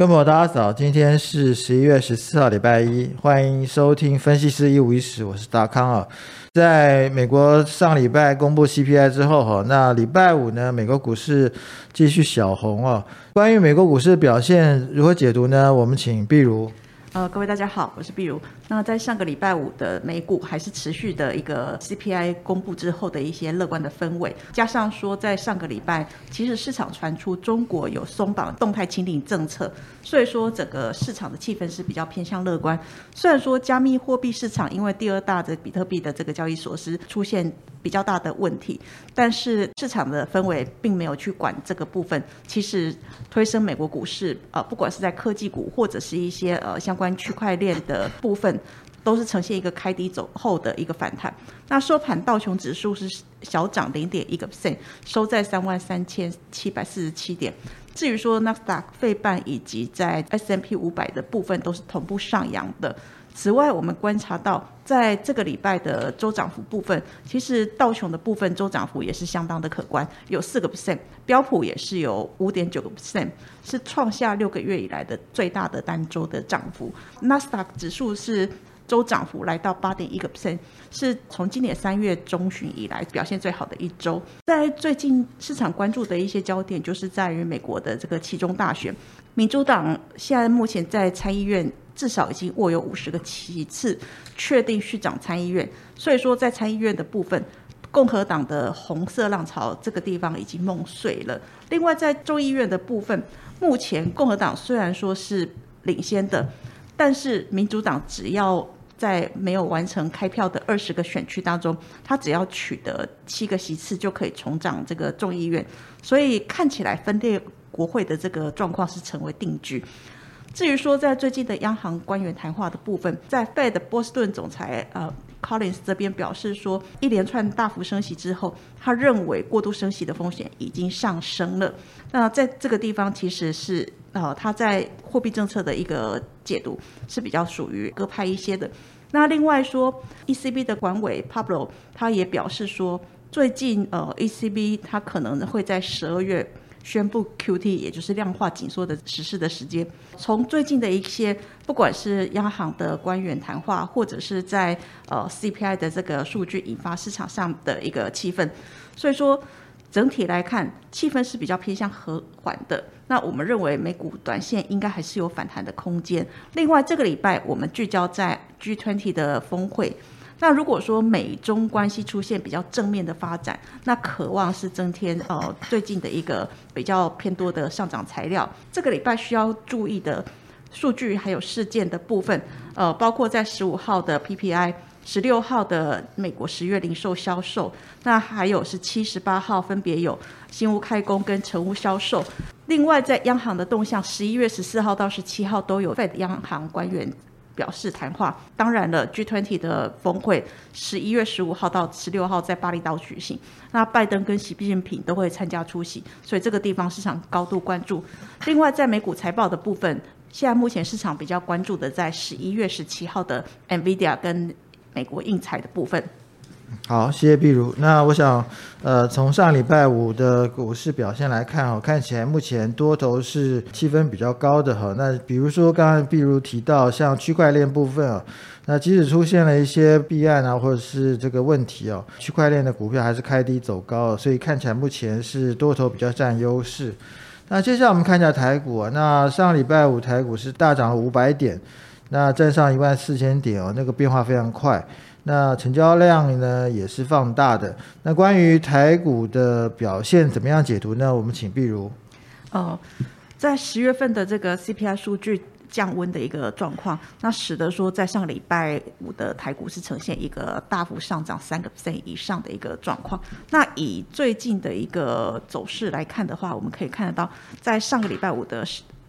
各位朋友，大家早，今天是十一月十四号，礼拜一，欢迎收听分析师一五一十，我是达康啊。在美国上礼拜公布 CPI 之后哈，那礼拜五呢，美国股市继续小红啊。关于美国股市表现如何解读呢？我们请碧如。呃，各位大家好，我是碧如。那在上个礼拜五的美股还是持续的一个 CPI 公布之后的一些乐观的氛围，加上说在上个礼拜其实市场传出中国有松绑动态清零政策，所以说整个市场的气氛是比较偏向乐观。虽然说加密货币市场因为第二大的比特币的这个交易所是出现比较大的问题，但是市场的氛围并没有去管这个部分。其实推升美国股市，呃，不管是在科技股或者是一些呃相关区块链的部分。都是呈现一个开低走后的一个反弹。那收盘道琼指数是小涨零点一个 percent，收在三万三千七百四十七点。至于说纳斯达克费半以及在 S M P 五百的部分都是同步上扬的。此外，我们观察到在这个礼拜的周涨幅部分，其实道琼的部分周涨幅也是相当的可观，有四个 percent，标普也是有五点九个 percent，是创下六个月以来的最大的单周的涨幅。纳斯达克指数是。周涨幅来到八点一个 percent，是从今年三月中旬以来表现最好的一周。在最近市场关注的一些焦点，就是在于美国的这个其中大选。民主党现在目前在参议院至少已经握有五十个席次，确定续长参议院。所以说，在参议院的部分，共和党的红色浪潮这个地方已经梦碎了。另外，在众议院的部分，目前共和党虽然说是领先的，但是民主党只要在没有完成开票的二十个选区当中，他只要取得七个席次就可以重掌这个众议院，所以看起来分裂国会的这个状况是成为定局。至于说在最近的央行官员谈话的部分，在 Fed 波士顿总裁呃 Collins 这边表示说，一连串大幅升息之后，他认为过度升息的风险已经上升了。那在这个地方其实是呃他在货币政策的一个解读是比较属于鸽派一些的。那另外说，ECB 的管委 Pablo 他也表示说，最近呃 ECB 他可能会在十二月宣布 QT，也就是量化紧缩的实施的时间。从最近的一些不管是央行的官员谈话，或者是在呃 CPI 的这个数据引发市场上的一个气氛，所以说。整体来看，气氛是比较偏向和缓的。那我们认为美股短线应该还是有反弹的空间。另外，这个礼拜我们聚焦在 G20 的峰会。那如果说美中关系出现比较正面的发展，那渴望是增添呃最近的一个比较偏多的上涨材料。这个礼拜需要注意的数据还有事件的部分，呃，包括在十五号的 PPI。十六号的美国十月零售销售，那还有是七十八号分别有新屋开工跟成屋销售。另外，在央行的动向，十一月十四号到十七号都有 Fed 央行官员表示谈话。当然了，G20 的峰会十一月十五号到十六号在巴厘岛举行，那拜登跟习近平都会参加出席，所以这个地方市场高度关注。另外，在美股财报的部分，现在目前市场比较关注的在十一月十七号的 NVIDIA 跟美国印彩的部分，好，谢谢碧如。那我想，呃，从上礼拜五的股市表现来看，哈，看起来目前多头是气氛比较高的，哈。那比如说，刚刚碧如提到，像区块链部分啊，那即使出现了一些弊案啊，或者是这个问题哦，区块链的股票还是开低走高，所以看起来目前是多头比较占优势。那接下来我们看一下台股啊，那上礼拜五台股是大涨了五百点。那站上一万四千点哦，那个变化非常快。那成交量呢也是放大的。那关于台股的表现怎么样解读呢？我们请碧如。哦，在十月份的这个 CPI 数据降温的一个状况，那使得说在上个礼拜五的台股是呈现一个大幅上涨三个 percent 以上的一个状况。那以最近的一个走势来看的话，我们可以看得到，在上个礼拜五的。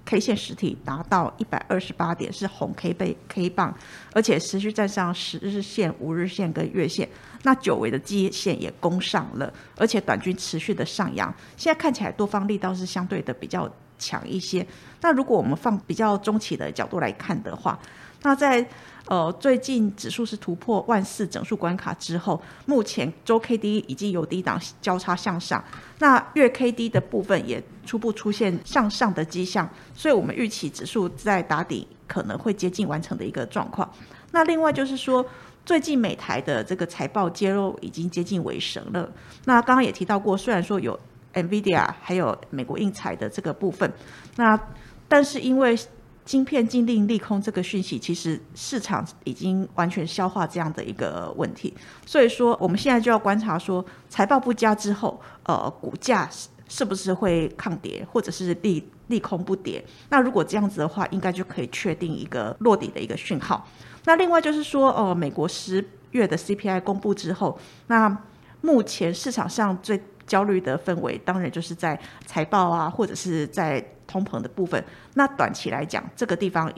K 线实体达到一百二十八点，是红 K 背 K 棒，而且持续站上十日线、五日线跟月线。那久违的基线也攻上了，而且短均持续的上扬。现在看起来多方力道是相对的比较强一些。那如果我们放比较中期的角度来看的话，那在呃最近指数是突破万四整数关卡之后，目前周 K D 已经有低档交叉向上，那月 K D 的部分也初步出现向上的迹象，所以我们预期指数在打底可能会接近完成的一个状况。那另外就是说。最近美台的这个财报揭露已经接近尾声了。那刚刚也提到过，虽然说有 NVIDIA 还有美国印材的这个部分，那但是因为晶片禁令利空这个讯息，其实市场已经完全消化这样的一个问题。所以说，我们现在就要观察说，财报不佳之后，呃，股价是不是会抗跌，或者是利利空不跌？那如果这样子的话，应该就可以确定一个落底的一个讯号。那另外就是说，呃，美国十月的 CPI 公布之后，那目前市场上最焦虑的氛围，当然就是在财报啊，或者是在通膨的部分。那短期来讲，这个地方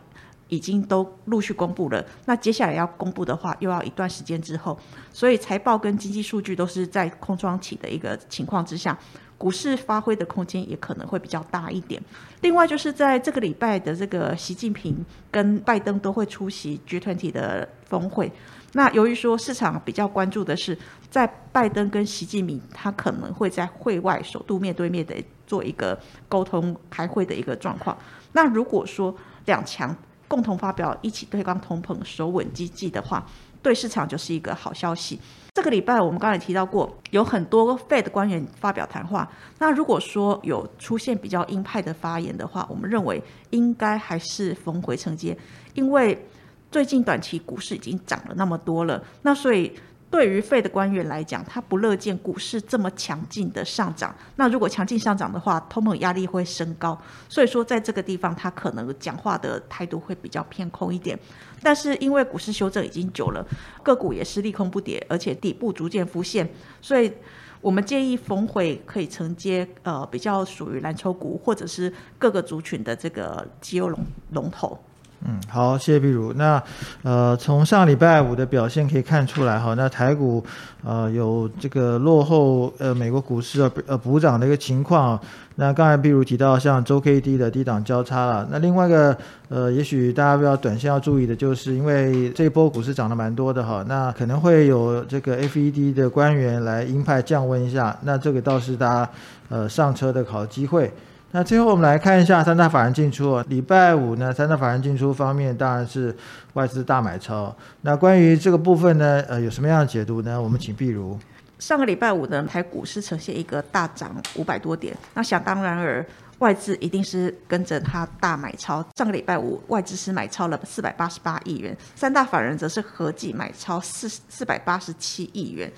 已经都陆续公布了。那接下来要公布的话，又要一段时间之后，所以财报跟经济数据都是在空窗期的一个情况之下。股市发挥的空间也可能会比较大一点。另外，就是在这个礼拜的这个习近平跟拜登都会出席 G 团体的峰会。那由于说市场比较关注的是，在拜登跟习近平他可能会在会外首度面对面的做一个沟通开会的一个状况。那如果说两强共同发表一起对抗通膨、守稳经济的话，对市场就是一个好消息。这个礼拜我们刚才提到过，有很多 Fed 官员发表谈话。那如果说有出现比较鹰派的发言的话，我们认为应该还是逢回承接，因为最近短期股市已经涨了那么多了，那所以。对于费的官员来讲，他不乐见股市这么强劲的上涨。那如果强劲上涨的话，通膨压力会升高。所以说，在这个地方，他可能讲话的态度会比较偏空一点。但是因为股市修正已经久了，个股也是利空不跌，而且底部逐渐浮现，所以我们建议逢回可以承接呃比较属于蓝筹股或者是各个族群的这个绩优龙龙头。嗯，好，谢谢碧如。那呃，从上礼拜五的表现可以看出来哈，那台股呃有这个落后呃美国股市呃呃补涨的一个情况。那刚才碧如提到像周 K D 的低档交叉了。那另外一个呃，也许大家比较短线要注意的就是，因为这波股市涨得蛮多的哈，那可能会有这个 F E D 的官员来鹰派降温一下。那这个倒是大家呃上车的好机会。那最后我们来看一下三大法人进出。礼拜五呢，三大法人进出方面当然是外资大买超。那关于这个部分呢，呃，有什么样的解读呢？我们请碧如。上个礼拜五呢，台股是呈现一个大涨五百多点。那想当然而外资一定是跟着它大买超。上个礼拜五外资是买超了四百八十八亿元，三大法人则是合计买超四四百八十七亿元。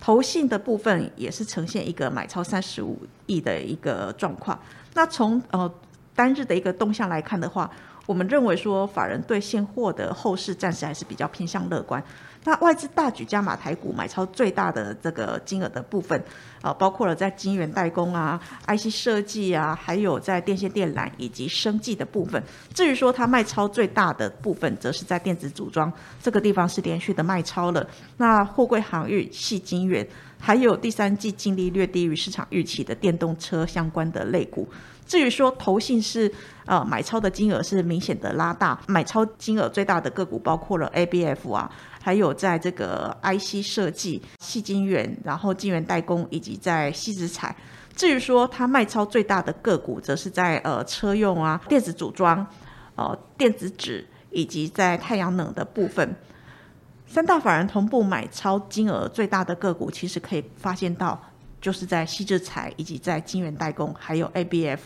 投信的部分也是呈现一个买超三十五亿的一个状况。那从呃单日的一个动向来看的话，我们认为说法人对现货的后市暂时还是比较偏向乐观。那外资大举加码台股买超最大的这个金额的部分，啊，包括了在晶圆代工啊、IC 设计啊，还有在电线电缆以及生技的部分。至于说它卖超最大的部分，则是在电子组装这个地方是连续的卖超了。那货柜航运、系晶圆，还有第三季净利略低于市场预期的电动车相关的类股。至于说投信是呃买超的金额是明显的拉大，买超金额最大的个股包括了 ABF 啊。还有在这个 IC 设计、细晶圆，然后晶圆代工，以及在细子材。至于说它卖超最大的个股，则是在呃车用啊、电子组装、呃电子纸，以及在太阳能的部分。三大法人同步买超金额最大的个股，其实可以发现到，就是在细制材，以及在晶圆代工，还有 ABF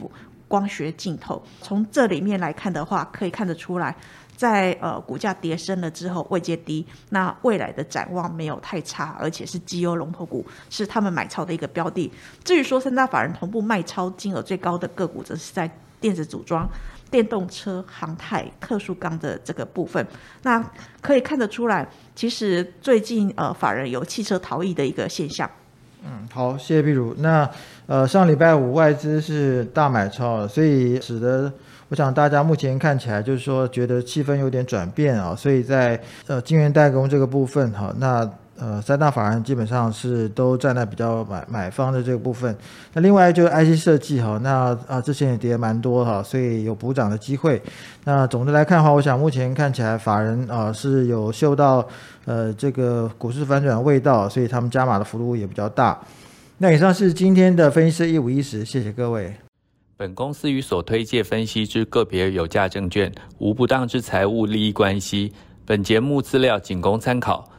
光学镜头。从这里面来看的话，可以看得出来。在呃股价跌升了之后，位阶低，那未来的展望没有太差，而且是绩优龙头股，是他们买超的一个标的。至于说三大法人同步卖超金额最高的个股，则是在电子组装、电动车、航太、特殊钢的这个部分。那可以看得出来，其实最近呃法人有汽车逃逸的一个现象。嗯，好，谢谢毕如。那呃上礼拜五外资是大买超，所以使得。我想大家目前看起来就是说觉得气氛有点转变啊，所以在呃晶圆代工这个部分哈，那呃三大法人基本上是都站在比较买买方的这个部分。那另外就是 IC 设计哈，那啊之前也跌蛮多哈，所以有补涨的机会。那总的来看的话，我想目前看起来法人啊是有嗅到呃这个股市反转的味道，所以他们加码的幅度也比较大。那以上是今天的分析师一五一十，谢谢各位。本公司与所推介分析之个别有价证券无不当之财务利益关系。本节目资料仅供参考，